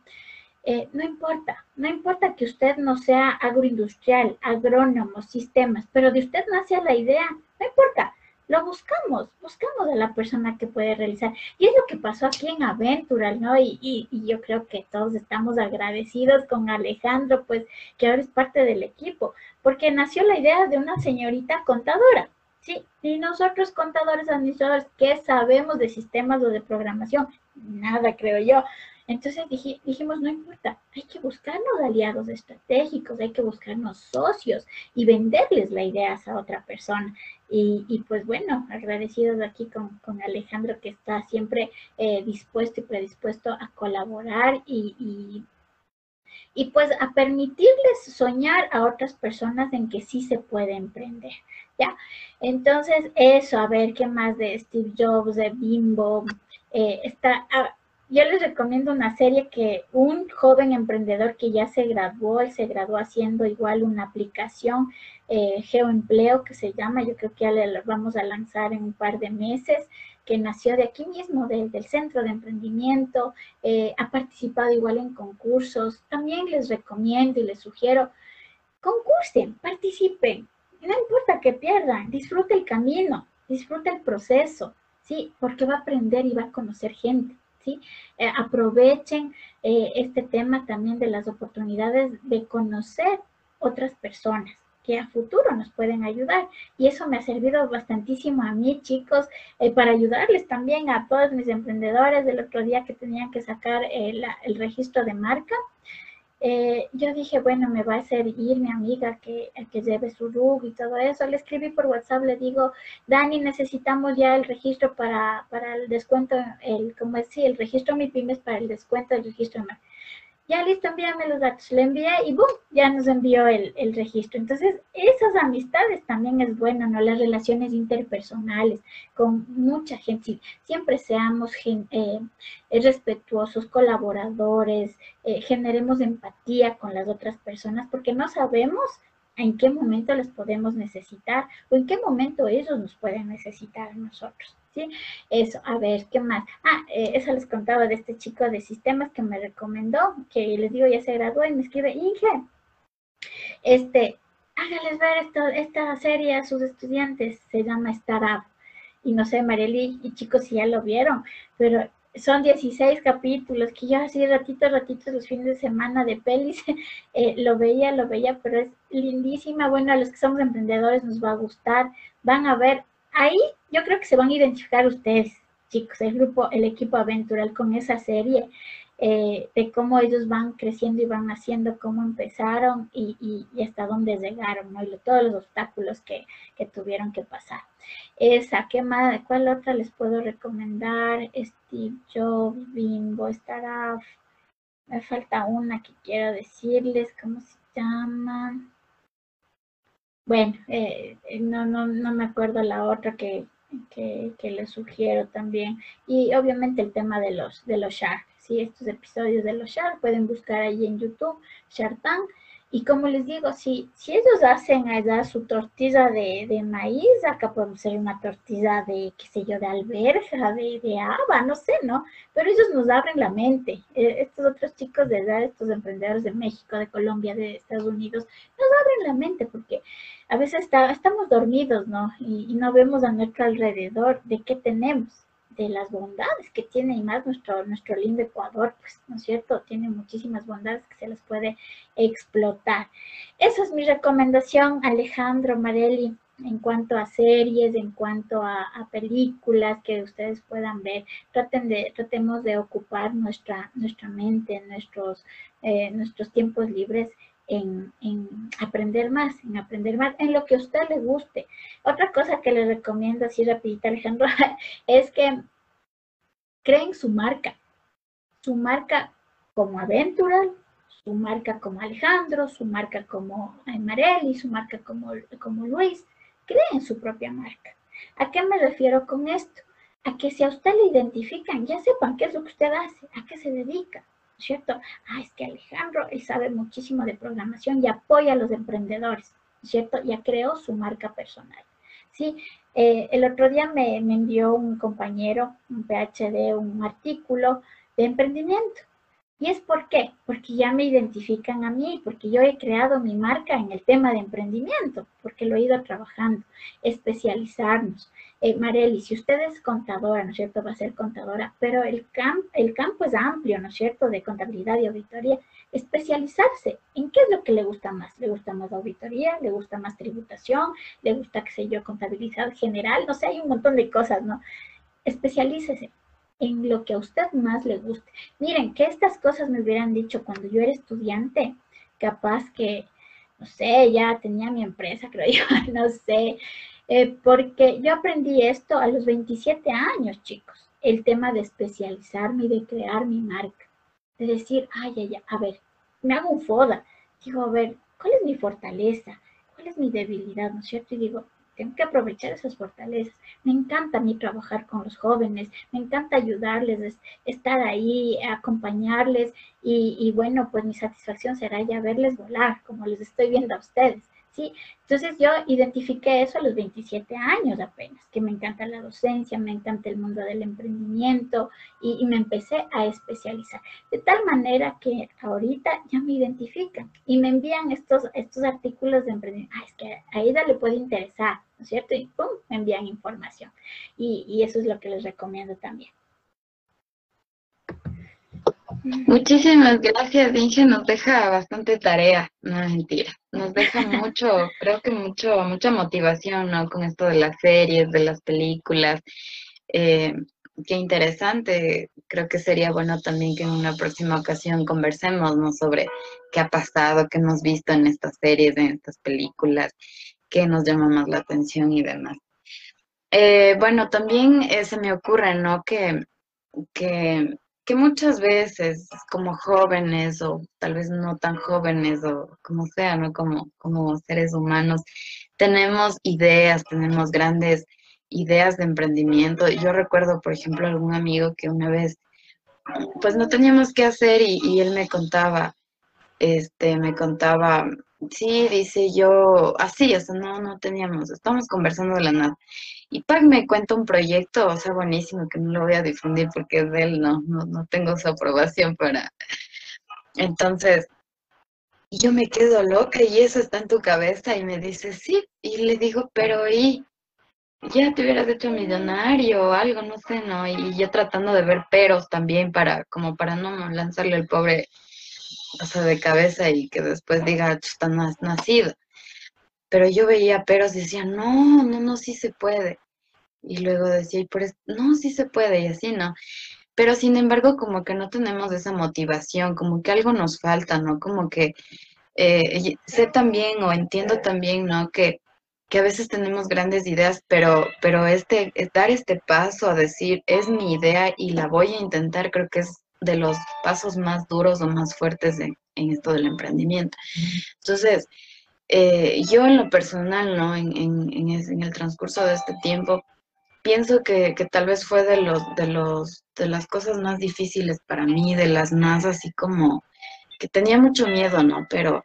eh, no importa, no importa que usted no sea agroindustrial, agrónomo, sistemas, pero de usted nace la idea, no importa, lo buscamos, buscamos a la persona que puede realizar. Y es lo que pasó aquí en Aventural, ¿no? Y, y, yo creo que todos estamos agradecidos con Alejandro, pues que ahora es parte del equipo, porque nació la idea de una señorita contadora. Sí, y nosotros contadores administradores, ¿qué sabemos de sistemas o de programación? Nada, creo yo. Entonces dijimos, no importa, hay que buscarnos aliados estratégicos, hay que buscarnos socios y venderles la idea a otra persona. Y, pues bueno, agradecidos aquí con, Alejandro que está siempre eh, dispuesto y predispuesto a colaborar y, y, pues a permitirles soñar a otras personas en que sí se puede emprender. ¿ya? Entonces eso, a ver qué más de Steve Jobs, de Bimbo, eh, está... Ah, yo les recomiendo una serie que un joven emprendedor que ya se graduó, él se graduó haciendo igual una aplicación eh, geoempleo que se llama, yo creo que ya le vamos a lanzar en un par de meses, que nació de aquí mismo, del centro de emprendimiento, eh, ha participado igual en concursos. También les recomiendo y les sugiero, concursen, participen, no importa que pierdan, disfrute el camino, disfrute el proceso, ¿sí? Porque va a aprender y va a conocer gente. Eh, aprovechen eh, este tema también de las oportunidades de conocer otras personas que a futuro nos pueden ayudar. Y eso me ha servido bastantísimo a mí, chicos, eh, para ayudarles también a todos mis emprendedores del otro día que tenían que sacar el registro de marca. Eh, yo dije, bueno, me va a hacer ir mi amiga que, que lleve su RUG y todo eso. Le escribí por WhatsApp, le digo, Dani, necesitamos ya el registro para, para el descuento, el, como decía, el registro mi pymes para el descuento del registro ya listo, envíame los datos. Le envié y ¡boom! Ya nos envió el, registro. Entonces, esas amistades también es bueno, ¿no? Las relaciones interpersonales con mucha gente. Siempre seamos eh, respetuosos, colaboradores, eh, generemos empatía con las otras personas porque no sabemos en qué momento les podemos necesitar o en qué momento ellos nos pueden necesitar nosotros. ¿sí? Eso, a ver, ¿qué más? Ah, eh, eso les contaba de este chico de sistemas que me recomendó, que les digo, ya se graduó y me escribe, Inge, este, hágales ver esto, esta serie a sus estudiantes, se llama Startup. Y no sé, Marely y chicos si ya lo vieron, pero son 16 capítulos que yo así ratito, ratito los fines de semana de pelis, eh, lo veía, lo veía, pero es lindísima. Bueno, a los que somos emprendedores nos va a gustar, van a ver ahí yo creo que se van a identificar ustedes, chicos, el grupo, el equipo Aventural con esa serie, eh, de cómo ellos van creciendo y van haciendo, cómo empezaron y, hasta dónde llegaron, ¿no? Y todos los obstáculos que, tuvieron que pasar. Esa, ¿qué más? ¿Cuál otra les puedo recomendar? Steve Jobs, Bimbo, Startup. Me falta una que quiero decirles, ¿cómo se llama? Bueno, eh, no, no, no me acuerdo la otra que que, que les sugiero también. Y obviamente el tema de los, de los Shark, ¿sí? Estos episodios de los Shark pueden buscar ahí en YouTube, Shark Tank, y como les digo, si, si ellos hacen allá su tortilla de, de, maíz, acá podemos hacer una tortilla de, qué sé yo, de alberja, de, de haba, no sé, ¿no? Pero ellos nos abren la mente. Eh, estos otros chicos de edad, estos emprendedores de México, de Colombia, de Estados Unidos, nos abren la mente porque a veces está, estamos dormidos, ¿no? Y, y no vemos a nuestro alrededor de qué tenemos de las bondades que tiene y más nuestro, nuestro lindo Ecuador, pues, ¿no es cierto? Tiene muchísimas bondades que se les puede explotar. Esa es mi recomendación, Alejandro Marelli, en cuanto a series, en cuanto a, a películas que ustedes puedan ver. Traten de, tratemos de ocupar nuestra, nuestra mente, nuestros, eh, nuestros tiempos libres en, en, aprender más, en aprender más, en lo que a usted le guste. Otra cosa que les recomiendo así rapidita, Alejandro, es que creen su marca, su marca como Aventural, su marca como Alejandro, su marca como Marely, su marca como, como Luis, creen su propia marca. ¿A qué me refiero con esto? A que si a usted le identifican, ya sepan qué es lo que usted hace, a qué se dedica. ¿Cierto? Ah, es que Alejandro, él sabe muchísimo de programación y apoya a los emprendedores, ¿cierto? Ya creó su marca personal, ¿sí? Eh, el otro día me, me, envió un compañero, un PhD, un artículo de emprendimiento. ¿Y es por qué? Porque ya me identifican a mí, porque yo he creado mi marca en el tema de emprendimiento, porque lo he ido trabajando, especializarnos. Eh, Marely, si usted es contadora, ¿no es cierto? Va a ser contadora, pero el, el campo es amplio, ¿no es cierto? De contabilidad y auditoría. Especializarse en qué es lo que le gusta más. ¿Le gusta más auditoría? ¿Le gusta más tributación? ¿Le gusta, qué sé yo, contabilidad general? No sé, hay un montón de cosas, ¿no? Especialícese en lo que a usted más le guste. Miren, que estas cosas me hubieran dicho cuando yo era estudiante, capaz que, no sé, ya tenía mi empresa, creo yo, no sé, eh, porque yo aprendí esto a los 27 años, chicos, el tema de especializarme y de crear mi marca, de decir, ay, ay, ay, a ver, me hago un FODA, digo, a ver, ¿cuál es mi fortaleza? ¿Cuál es mi debilidad? ¿No es cierto? Y digo, tengo que aprovechar esas fortalezas. Me encanta a mí trabajar con los jóvenes, me encanta ayudarles, estar ahí, acompañarles y, y, bueno, pues mi satisfacción será ya verles volar, como les estoy viendo a ustedes. ¿Sí? Entonces yo identifiqué eso a los 27 años apenas, que me encanta la docencia, me encanta el mundo del emprendimiento y, me empecé a especializar. De tal manera que ahorita ya me identifican y me envían estos, estos artículos de emprendimiento. Ah, es que a Aida le puede interesar, ¿no es cierto? Y pum, me envían información. Y, y eso es lo que les recomiendo también. Muchísimas gracias, Inge. Nos deja bastante tarea, no mentira. Nos deja mucho, creo que mucho, mucha motivación, ¿no? Con esto de las series, de las películas. Eh, qué interesante. Creo que sería bueno también que en una próxima ocasión conversemos, ¿no? Sobre qué ha pasado, qué hemos visto en estas series, en estas películas, qué nos llama más la atención y demás. Eh, bueno, también eh, se me ocurre, ¿no? Que, que que muchas veces como jóvenes o tal vez no tan jóvenes o como sea, ¿no? Como, como seres humanos, tenemos ideas, tenemos grandes ideas de emprendimiento. Yo recuerdo, por ejemplo, algún amigo que una vez, pues no teníamos qué hacer y, y él me contaba, este, me contaba, sí, dice yo, así, o sea, no, no teníamos, estamos conversando de la nada. Y Pac me cuenta un proyecto, o sea, buenísimo, que no lo voy a difundir porque de él, no, no, no tengo su aprobación para... Entonces, yo me quedo loca y eso está en tu cabeza y me dice, sí, y le digo, pero ¿y? Ya te hubieras hecho millonario o algo, no sé, ¿no? Y yo tratando de ver peros también para, como para no lanzarle el pobre, o sea, de cabeza y que después diga, está nacido pero yo veía peros y decía, no, no, no, sí se puede. Y luego decía, y por no, sí se puede, y así, ¿no? Pero sin embargo, como que no tenemos esa motivación, como que algo nos falta, ¿no? Como que eh, sé también o entiendo también, ¿no? Que, que a veces tenemos grandes ideas, pero, pero este, dar este paso a decir, es mi idea y la voy a intentar, creo que es de los pasos más duros o más fuertes de, en esto del emprendimiento. Entonces, eh, yo en lo personal, ¿no? En, en, en, el transcurso de este tiempo, pienso que, que, tal vez fue de los, de los, de las cosas más difíciles para mí, de las más así como que tenía mucho miedo, ¿no? Pero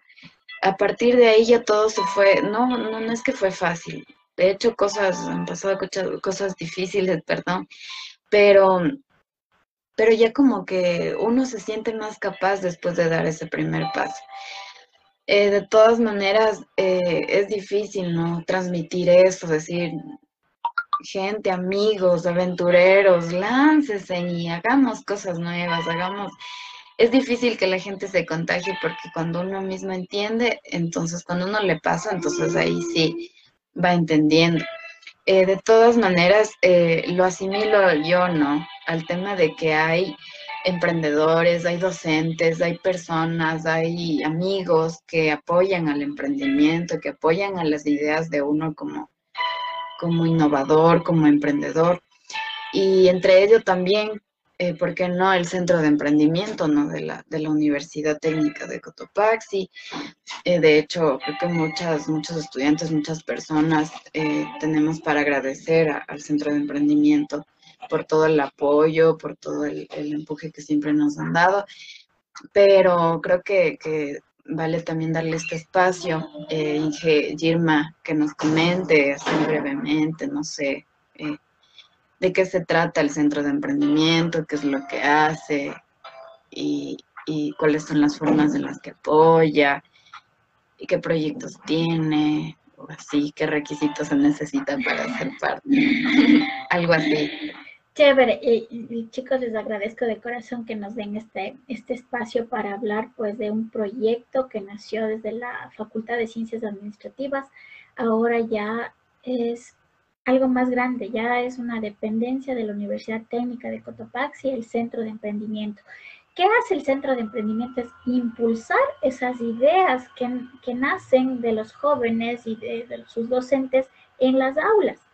a partir de ahí ya todo se fue, no, no, no es que fue fácil. He hecho cosas, han pasado cosas difíciles, perdón, pero, pero ya como que uno se siente más capaz después de dar ese primer paso. Eh, de todas maneras, eh, es difícil, ¿no? Transmitir eso, decir, gente, amigos, aventureros, láncese y hagamos cosas nuevas, hagamos... Es difícil que la gente se contagie porque cuando uno mismo entiende, entonces cuando uno le pasa, entonces ahí sí va entendiendo. Eh, de todas maneras, eh, lo asimilo yo, ¿no? Al tema de que hay emprendedores, hay docentes, hay personas, hay amigos que apoyan al emprendimiento, que apoyan a las ideas de uno como, como innovador, como emprendedor. Y entre ellos también, eh, ¿por qué no? El centro de emprendimiento ¿no? de, la, de la Universidad Técnica de Cotopaxi. Eh, de hecho, creo que muchas, muchos estudiantes, muchas personas eh, tenemos para agradecer al centro de emprendimiento por todo el apoyo, por todo el, empuje que siempre nos han dado. Pero creo que, vale también darle este espacio. Eh, Inge Girma, que nos comente así brevemente, no sé, eh, de qué se trata el centro de emprendimiento, qué es lo que hace y, y, cuáles son las formas en las que apoya y qué proyectos tiene, o así, qué requisitos se necesitan para ser parte, algo así. Chévere, y, chicos, les agradezco de corazón que nos den este, este espacio para hablar pues de un proyecto que nació desde la Facultad de Ciencias Administrativas. Ahora ya es algo más grande, ya es una dependencia de la Universidad Técnica de Cotopaxi, el Centro de Emprendimiento. ¿Qué hace el Centro de Emprendimiento? Es impulsar esas ideas que, que nacen de los jóvenes y de sus docentes en las aulas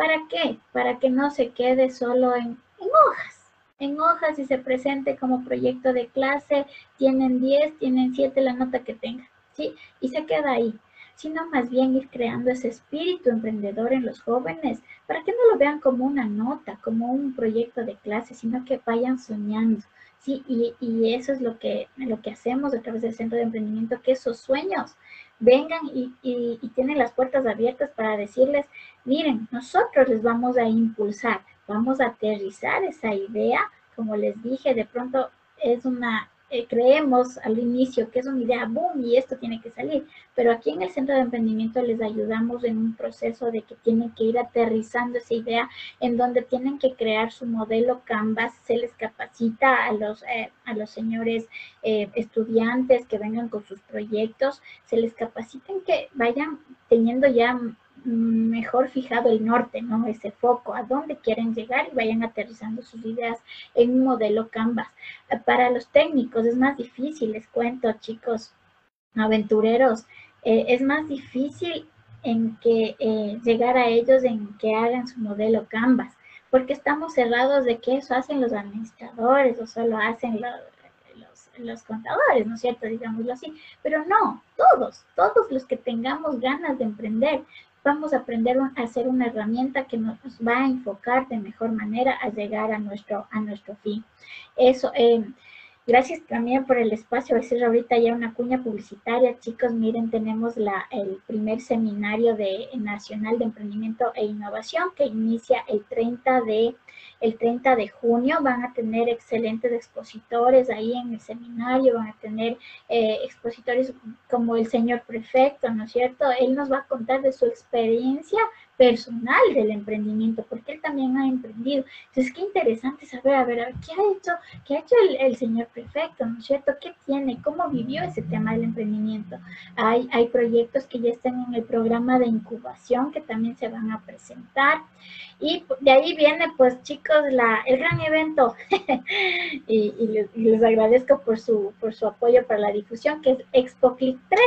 ¿Para qué? Para que no se quede solo en, hojas. En hojas y se presente como proyecto de clase, tienen 10, tienen 7 la nota que tengan, ¿sí? Y se queda ahí sino más bien ir creando ese espíritu emprendedor en los jóvenes, para que no lo vean como una nota, como un proyecto de clase, sino que vayan soñando. Sí, y, eso es lo que, lo que hacemos a través del Centro de Emprendimiento, que esos sueños vengan y, y, tienen las puertas abiertas para decirles, miren, nosotros les vamos a impulsar, vamos a aterrizar esa idea, como les dije, de pronto es una eh, creemos al inicio que es una idea boom y esto tiene que salir, pero aquí en el centro de emprendimiento les ayudamos en un proceso de que tienen que ir aterrizando esa idea en donde tienen que crear su modelo Canvas, se les capacita a los, eh, a los señores eh, estudiantes que vengan con sus proyectos, se les capacita en que vayan teniendo ya mejor fijado el norte, ¿no? Ese foco, a dónde quieren llegar y vayan aterrizando sus ideas en un modelo Canvas. Para los técnicos es más difícil, les cuento, chicos, aventureros, eh, es más difícil en que eh, llegar a ellos en que hagan su modelo Canvas, porque estamos cerrados de que eso hacen los administradores o solo hacen los, los contadores, ¿no es cierto? Digámoslo así, pero no, todos, todos los que tengamos ganas de emprender, vamos a aprender a hacer una herramienta que nos va a enfocar de mejor manera a llegar a nuestro, a nuestro fin. Eso, eh, Gracias también por el espacio. Voy a hacer ahorita ya una cuña publicitaria. Chicos, miren, tenemos la, el primer seminario de, nacional de emprendimiento e innovación que inicia el 30 de el 30 de junio van a tener excelentes expositores ahí en el seminario, van a tener eh, expositores como el señor prefecto, ¿no es cierto? Él nos va a contar de su experiencia personal del emprendimiento, porque él también ha emprendido. Entonces, qué interesante saber, a ver, ¿qué ha hecho, qué ha hecho el, señor prefecto, ¿no es cierto? ¿Qué tiene? ¿Cómo vivió ese tema del emprendimiento? Hay, hay proyectos que ya están en el programa de incubación que también se van a presentar. Y de ahí viene, pues chicos, la, el gran evento. y, les, les, agradezco por su, por su apoyo para la difusión, que es Expo Click 3.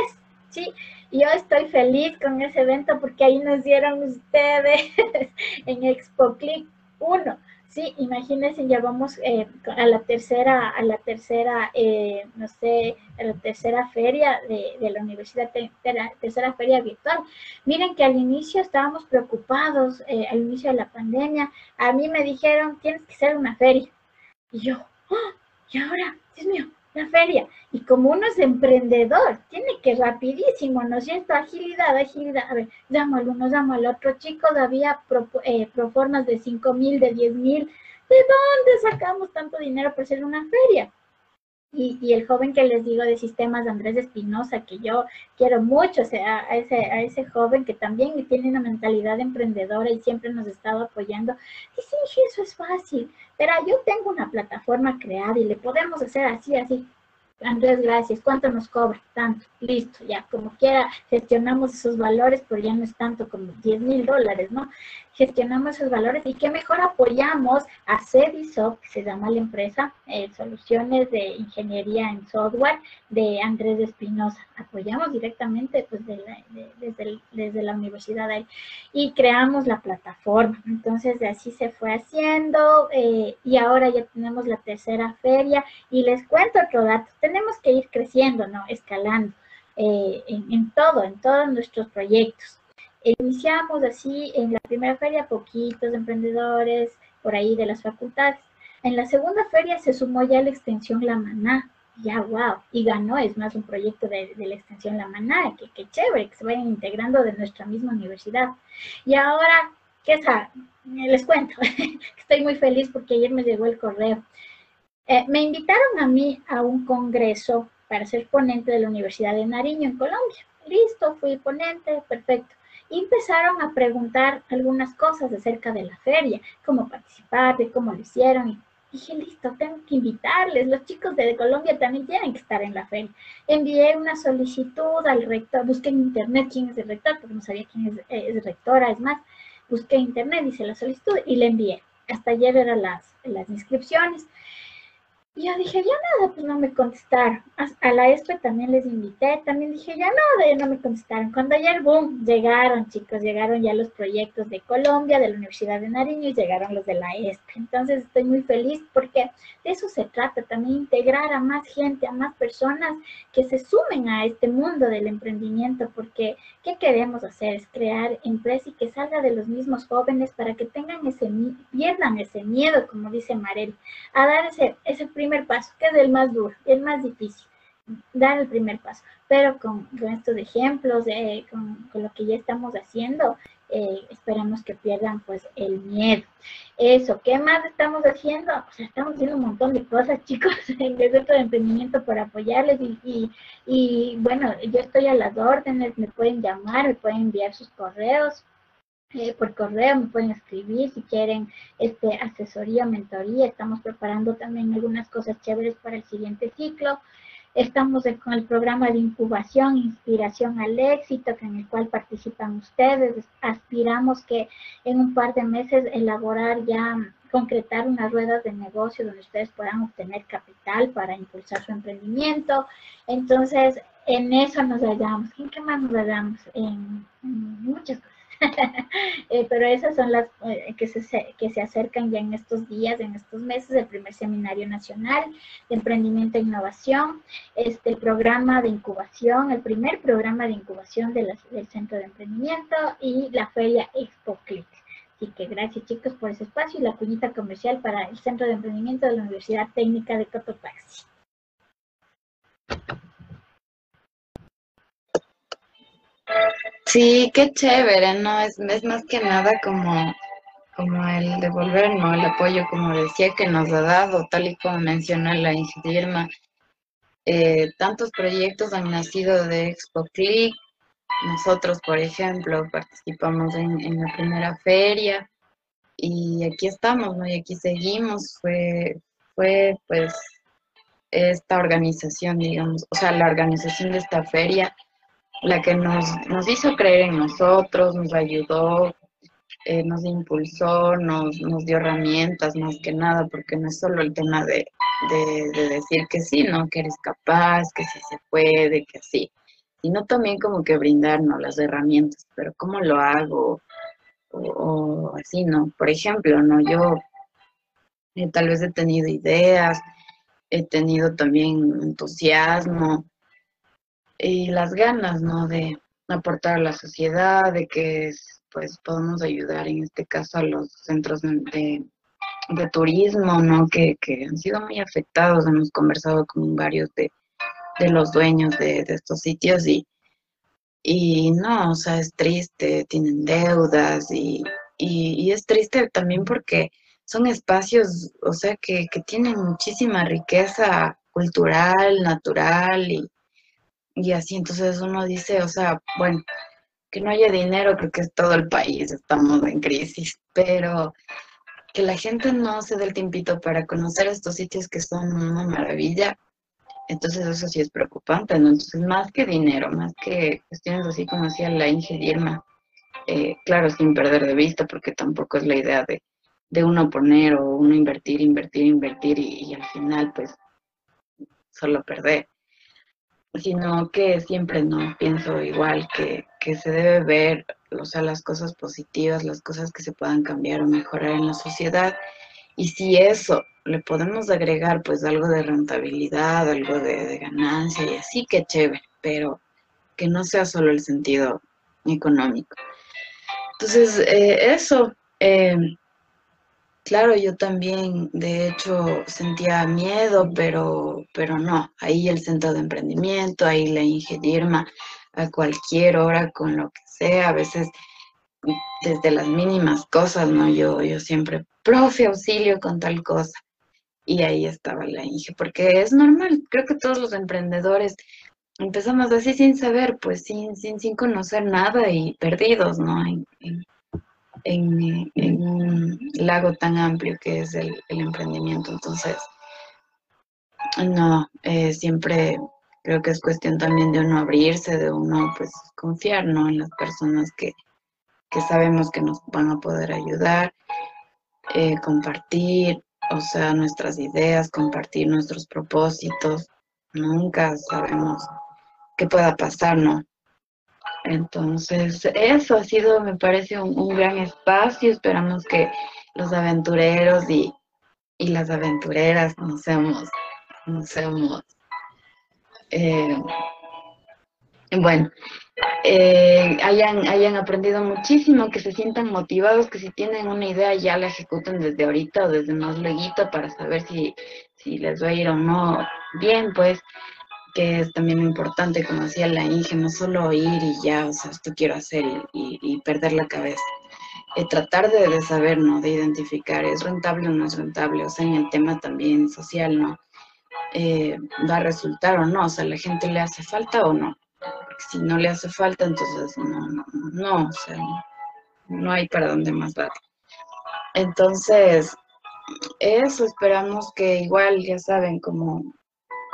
¿sí? Yo estoy feliz con ese evento porque ahí nos dieron ustedes en Expo Click 1. Sí, imagínense, ya vamos eh, a la tercera, a la tercera, eh, no sé, a la tercera feria de, la universidad, de la tercera feria virtual. Miren que al inicio estábamos preocupados, eh, al inicio de la pandemia, a mí me dijeron, tienes que ser una feria. Y yo, ¡oh! ¿y ahora? Dios mío, la feria. Y como uno es emprendedor, tiene que rapidísimo, ¿no es cierto? Agilidad, agilidad. A ver, llamo al uno, llamo al otro. Chicos, había pro, eh, proformas de 5 mil, de 10 mil. ¿De dónde sacamos tanto dinero para hacer una feria? Y, y, el joven que les digo de sistemas, Andrés Espinosa, que yo quiero mucho o sea, a, ese, a ese joven que también tiene una mentalidad emprendedora y siempre nos ha estado apoyando, dice, eso es fácil, pero yo tengo una plataforma creada y le podemos hacer así, así. Andrés, gracias. ¿Cuánto nos cobra? Tanto. Listo, ya como quiera gestionamos esos valores, pero ya no es tanto como 10 mil dólares, ¿no? Gestionamos esos valores y qué mejor apoyamos a Cedisoft, que se llama la empresa, eh, Soluciones de Ingeniería en Software de Andrés Espinosa. Apoyamos directamente pues, de la, de, desde, la universidad ahí y creamos la plataforma. Entonces, de así se fue haciendo eh, y ahora ya tenemos la tercera feria y les cuento otro dato que ir creciendo, ¿no? Escalando eh, en, en, todo, en todos nuestros proyectos. Iniciamos así en la primera feria, poquitos emprendedores por ahí de las facultades. En la segunda feria se sumó ya la extensión La Maná. Ya, wow, y ganó, es más, un proyecto de, de la extensión La Maná, que, que chévere, que se vayan integrando de nuestra misma universidad. Y ahora, ¿qué es? Les cuento, estoy muy feliz porque ayer me llegó el correo. Eh, me invitaron a mí a un congreso para ser ponente de la Universidad de Nariño en Colombia. Listo, fui ponente, perfecto. Y empezaron a preguntar algunas cosas acerca de la feria, cómo participar, de cómo lo hicieron. Y dije, listo, tengo que invitarles. Los chicos de Colombia también tienen que estar en la feria. Envié una solicitud al rector, busqué en internet quién es el rector, porque no sabía quién es, es rectora, es más, busqué en internet, hice la solicitud y le envié. Hasta ayer eran las, las inscripciones. Y yo dije, ya nada, pues no me contestaron. A, la ESPE también les invité, también dije, ya nada, no me contestaron. Cuando ayer, boom, llegaron chicos, llegaron ya los proyectos de Colombia, de la Universidad de Nariño y llegaron los de la ESPE. Entonces estoy muy feliz porque de eso se trata, también integrar a más gente, a más personas que se sumen a este mundo del emprendimiento, porque ¿qué queremos hacer? Es crear empresa y que salga de los mismos jóvenes para que tengan ese, pierdan ese miedo, como dice Marel, a dar ese, ese primer paso, que es el más duro, el más difícil, dar el primer paso. Pero con, con estos ejemplos, con, con, lo que ya estamos haciendo, eh, esperamos que pierdan pues el miedo. Eso, ¿qué más estamos haciendo? O sea, estamos haciendo un montón de cosas, chicos, en el centro de emprendimiento para apoyarles y, y, y bueno, yo estoy a las órdenes, me pueden llamar, me pueden enviar sus correos eh, por correo, me pueden escribir si quieren este, asesoría, mentoría. Estamos preparando también algunas cosas chéveres para el siguiente ciclo. Estamos con el programa de incubación, inspiración al éxito, en el cual participan ustedes. Aspiramos que en un par de meses elaborar ya, concretar unas ruedas de negocio donde ustedes puedan obtener capital para impulsar su emprendimiento. Entonces, en eso nos hallamos. ¿En qué más nos hallamos? En, en muchas cosas eh, pero esas son las eh, que, se, que se acercan ya en estos días, en estos meses, el primer seminario nacional de emprendimiento e innovación, este, el programa de incubación, el primer programa de incubación del Centro de Emprendimiento y la feria Expo Click. Así que gracias chicos por ese espacio y la cuñita comercial para el Centro de Emprendimiento de la Universidad Técnica de Cotopaxi. Sí, qué chévere, ¿no? Es, más que nada como, como el devolvernos el apoyo, como decía, que nos ha dado, tal y como mencionó la ingeniera eh, tantos proyectos han nacido de Expo Click. Nosotros, por ejemplo, participamos en, en la primera feria y aquí estamos, ¿no? Y aquí seguimos. Fue, fue pues esta organización, digamos, o sea, la organización de esta feria la que nos, nos hizo creer en nosotros, nos ayudó, eh, nos impulsó, nos, nos dio herramientas más que nada, porque no es solo el tema de, de, de, decir que sí, ¿no? Que eres capaz, que sí se puede, que sí, sino también como que brindarnos las herramientas, pero ¿cómo lo hago? O, o así, ¿no? Por ejemplo, ¿no? Yo Eh, tal vez he tenido ideas, he tenido también entusiasmo y las ganas, ¿no? De aportar a la sociedad, de que pues podamos ayudar en este caso a los centros de, turismo, ¿no? Que, han sido muy afectados. Hemos conversado con varios de, los dueños de, estos sitios y, y no, o sea, es triste, tienen deudas y, y, es triste también porque son espacios, o sea, que, que tienen muchísima riqueza cultural, natural y, y así. Entonces uno dice, o sea, bueno, que no haya dinero, creo que es todo el país, estamos en crisis, pero que la gente no se dé el tiempito para conocer estos sitios que son una maravilla, entonces eso sí es preocupante, ¿no? Entonces más que dinero, más que cuestiones así como decía la Inge eh, claro, sin perder de vista, porque tampoco es la idea de, de uno poner o uno invertir, invertir, invertir y al final pues solo perder sino que siempre no pienso igual que, que, se debe ver, o sea, las cosas positivas, las cosas que se puedan cambiar o mejorar en la sociedad. Y si eso le podemos agregar pues algo de rentabilidad, algo de, ganancia y así, que chévere, pero que no sea solo el sentido económico. Entonces, eh, eso, eh, Claro, yo también, de hecho, sentía miedo, pero, pero no. Ahí el centro de emprendimiento, ahí la ingenierma a cualquier hora con lo que sea, a veces desde las mínimas cosas, ¿no? Yo, yo siempre, profe, auxilio con tal cosa. Y ahí estaba la Inge, porque es normal, creo que todos los emprendedores empezamos así sin saber, pues sin, sin, sin conocer nada y perdidos, ¿no? en, un lago tan amplio que es el, emprendimiento. Entonces, no, eh, siempre creo que es cuestión también de uno abrirse, de uno pues confiar ¿no? en las personas que, sabemos que nos van a poder ayudar, eh, compartir, o sea, nuestras ideas, compartir nuestros propósitos. Nunca sabemos qué pueda pasar, ¿no? Entonces, eso ha sido, me parece, un, gran espacio. Esperamos que los aventureros y, las aventureras no seamos, no seamos, eh, bueno, eh, hayan, hayan aprendido muchísimo, que se sientan motivados, que si tienen una idea ya la ejecuten desde ahorita o desde más luego para saber si, si les va a ir o no bien, pues que es también importante, como decía la Inge, no solo oír y ya, o sea, esto quiero hacer y, perder la cabeza. Eh, tratar de, saber, ¿no? De identificar, ¿es rentable o no es rentable? O sea, en el tema también social, ¿no? Eh, ¿Va a resultar o no? O sea, ¿la gente le hace falta o no? si no le hace falta, entonces no, no, no, o sea, no hay para dónde más dar. Entonces, eso esperamos que igual, ya saben, como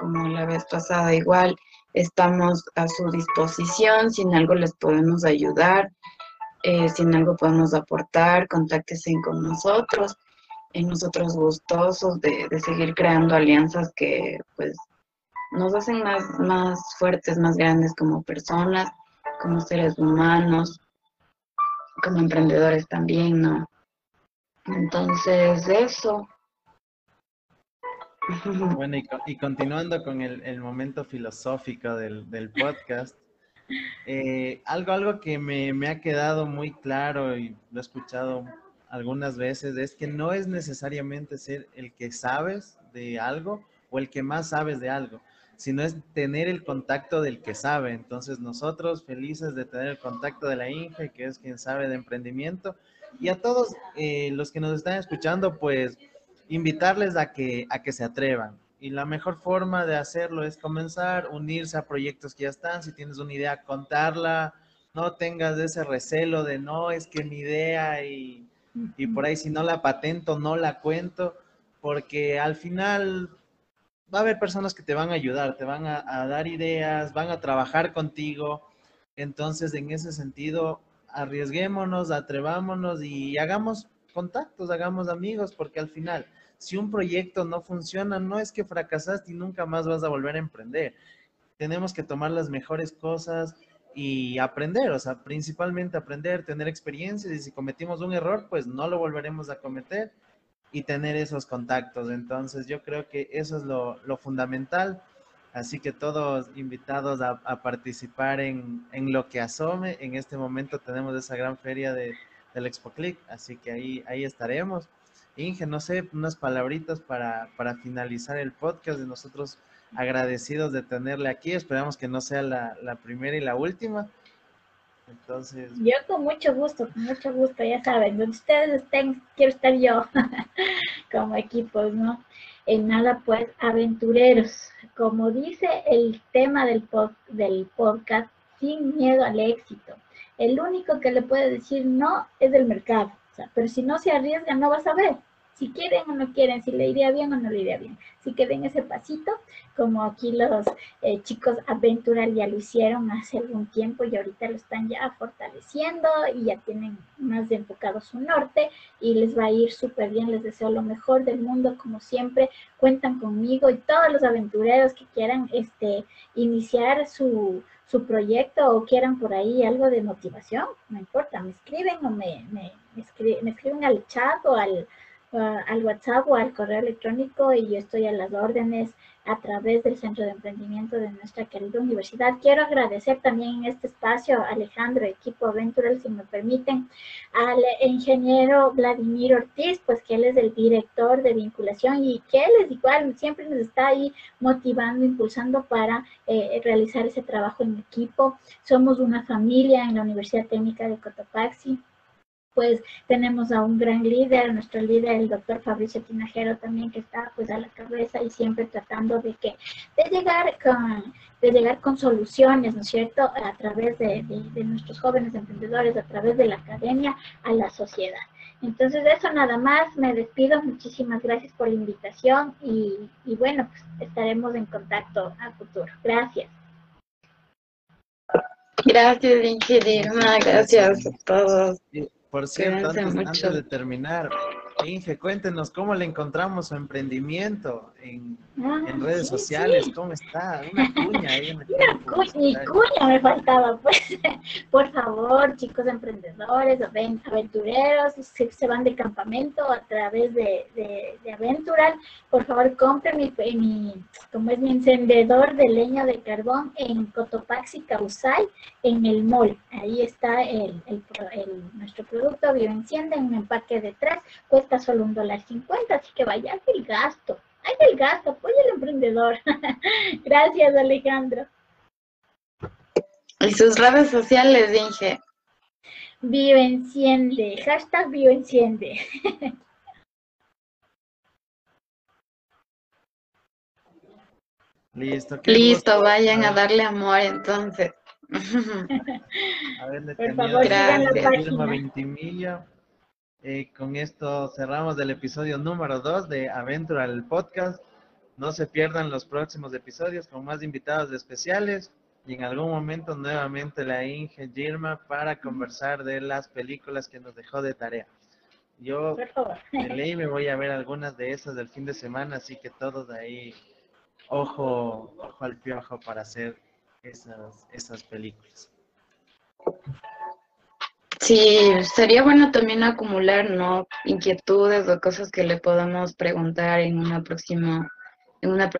como la vez pasada, igual estamos a su disposición, si en algo les podemos ayudar, eh, si en algo podemos aportar, contáctense con nosotros, y nosotros gustosos de, seguir creando alianzas que pues nos hacen más, más fuertes, más grandes como personas, como seres humanos, como emprendedores también, ¿no? Entonces, eso, Bueno, y, continuando con el, momento filosófico del, podcast, eh, algo, algo que me, me, ha quedado muy claro y lo he escuchado algunas veces es que no es necesariamente ser el que sabes de algo o el que más sabes de algo, sino es tener el contacto del que sabe. Entonces nosotros felices de tener el contacto de la INGE, que es quien sabe de emprendimiento, y a todos eh, los que nos están escuchando, pues invitarles a que, a que se atrevan. Y la mejor forma de hacerlo es comenzar, unirse a proyectos que ya están. Si tienes una idea, contarla. No tengas ese recelo de no, es que mi idea y, y por ahí si no la patento, no la cuento, porque al final va a haber personas que te van a ayudar, te van a, a, dar ideas, van a trabajar contigo. Entonces, en ese sentido, arriesguémonos, atrevámonos y hagamos contactos, hagamos amigos, porque al final si un proyecto no funciona, no es que fracasaste y nunca más vas a volver a emprender. Tenemos que tomar las mejores cosas y aprender, o sea, principalmente aprender, tener experiencias y si cometimos un error, pues no lo volveremos a cometer y tener esos contactos. Entonces yo creo que eso es lo, fundamental. Así que todos invitados a, a participar en, en, lo que asome. En este momento tenemos esa gran feria de, del Expo Click, así que ahí, ahí estaremos. Inge, no sé, unas palabritas para, para finalizar el podcast de nosotros agradecidos de tenerle aquí. Esperamos que no sea la, la primera y la última. Entonces. Yo con mucho gusto, con mucho gusto, ya saben, donde ustedes estén, quiero estar yo como equipo, ¿no? En nada, pues, aventureros. Como dice el tema del, pod, del podcast, sin miedo al éxito. El único que le puede decir no es el mercado. Pero si no se arriesga, no va a saber si quieren o no quieren, si le iría bien o no le iría bien. Si que den ese pasito, como aquí los eh, chicos Aventural ya lo hicieron hace algún tiempo y ahorita lo están ya fortaleciendo y ya tienen más de enfocado su norte y les va a ir súper bien. Les deseo lo mejor del mundo, como siempre. Cuentan conmigo y todos los aventureros que quieran este, iniciar su, su proyecto o quieran por ahí algo de motivación, no importa, me escriben o me, me, me escriben al chat o al WhatsApp o al correo electrónico y yo estoy a las órdenes a través del Centro de Emprendimiento de nuestra querida universidad. Quiero agradecer también en este espacio Alejandro, equipo Aventural, si me permiten, al ingeniero Vladimir Ortiz, pues que él es el director de vinculación y que él es igual, siempre nos está ahí motivando, impulsando para eh, realizar ese trabajo en equipo. Somos una familia en la Universidad Técnica de Cotopaxi pues tenemos a un gran líder, nuestro líder, el doctor Fabricio Tinajero también, que está pues a la cabeza y siempre tratando de que, de llegar con, de llegar con soluciones, ¿no es cierto?, a través de, nuestros jóvenes emprendedores, a través de la academia, a la sociedad. Entonces, eso nada más, me despido, muchísimas gracias por la invitación y, y bueno, pues estaremos en contacto a futuro. Gracias. Gracias, ingeniero. Gracias a todos. Por cierto, antes, antes, de terminar, Inge, cuéntenos cómo le encontramos su emprendimiento en, ah, en redes sí, sociales, sí. ¿cómo está? Una cuña ahí. Una cuña, me faltaba, pues. Por favor, chicos emprendedores, aventureros, si se van de campamento a través de, de, de Aventural, por favor compren mi, mi, como es mi encendedor de leña de carbón en Cotopaxi, Causay, en el mall. Ahí está el, el, el nuestro producto Bioenciende en un empaque de tres, cuesta solo un dólar cincuenta, así que vaya el gasto. Hay el gasto, apoya al emprendedor. Gracias, Alejandro. Y sus redes sociales, Inge. Bioenciende, hashtag bioenciende. Listo. Listo, gusto. vayan a darle amor entonces. a ver, Por favor, gracias. Ventimilla. Eh, con esto cerramos el episodio número 2 de Aventura el podcast. No se pierdan los próximos episodios con más invitados especiales y en algún momento nuevamente la Inge Girma para conversar de las películas que nos dejó de tarea. Yo de ley me voy a ver algunas de esas del fin de semana, así que todos ahí ojo, ojo al piojo para hacer esas, esas películas. Sí, sería bueno también acumular, ¿no? Inquietudes o cosas que le podamos preguntar en una próxima, en una